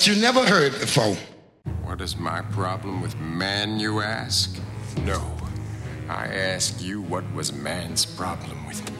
That you never heard before. What is my problem with man, you ask? No. I ask you, what was man's problem with me?